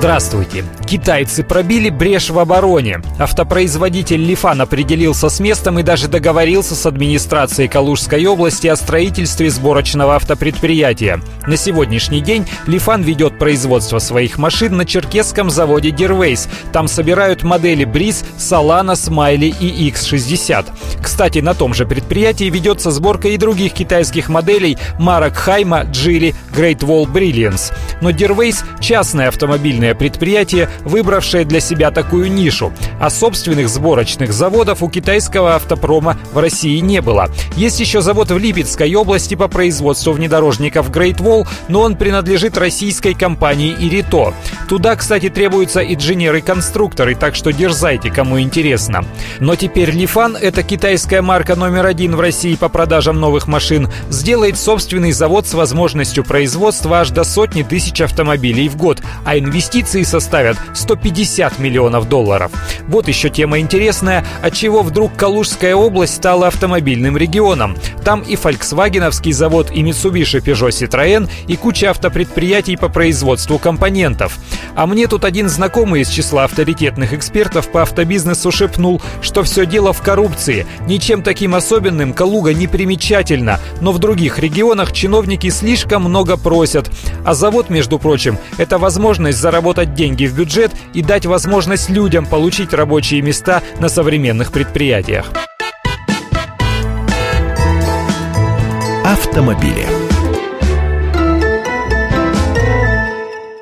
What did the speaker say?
Здравствуйте. Китайцы пробили брешь в обороне. Автопроизводитель Лифан определился с местом и даже договорился с администрацией Калужской области о строительстве сборочного автопредприятия. На сегодняшний день Лифан ведет производство своих машин на черкесском заводе Дервейс. Там собирают модели Бриз, Солана, Смайли и X60. Кстати, на том же предприятии ведется сборка и других китайских моделей марок Хайма, Джили, Great Wall Brilliance. Но частная автомобильная крупное предприятие, выбравшее для себя такую нишу. А собственных сборочных заводов у китайского автопрома в России не было. Есть еще завод в Липецкой области по производству внедорожников Great Wall, но он принадлежит российской компании Ирито. Туда, кстати, требуются инженеры-конструкторы, так что дерзайте, кому интересно. Но теперь Лифан, это китайская марка номер один в России по продажам новых машин, сделает собственный завод с возможностью производства аж до сотни тысяч автомобилей в год, а инвестиции составят 150 миллионов долларов. Вот еще тема интересная, от чего вдруг Калужская область стала автомобильным регионом. Там и Volkswagenовский завод, и Mitsubishi Peugeot Citroën, и куча автопредприятий по производству компонентов. А мне тут один знакомый из числа авторитетных экспертов по автобизнесу шепнул, что все дело в коррупции. Ничем таким особенным Калуга не примечательна, но в других регионах чиновники слишком много просят. А завод, между прочим, это возможность заработать деньги в бюджет и дать возможность людям получить рабочие места на современных предприятиях. Автомобили.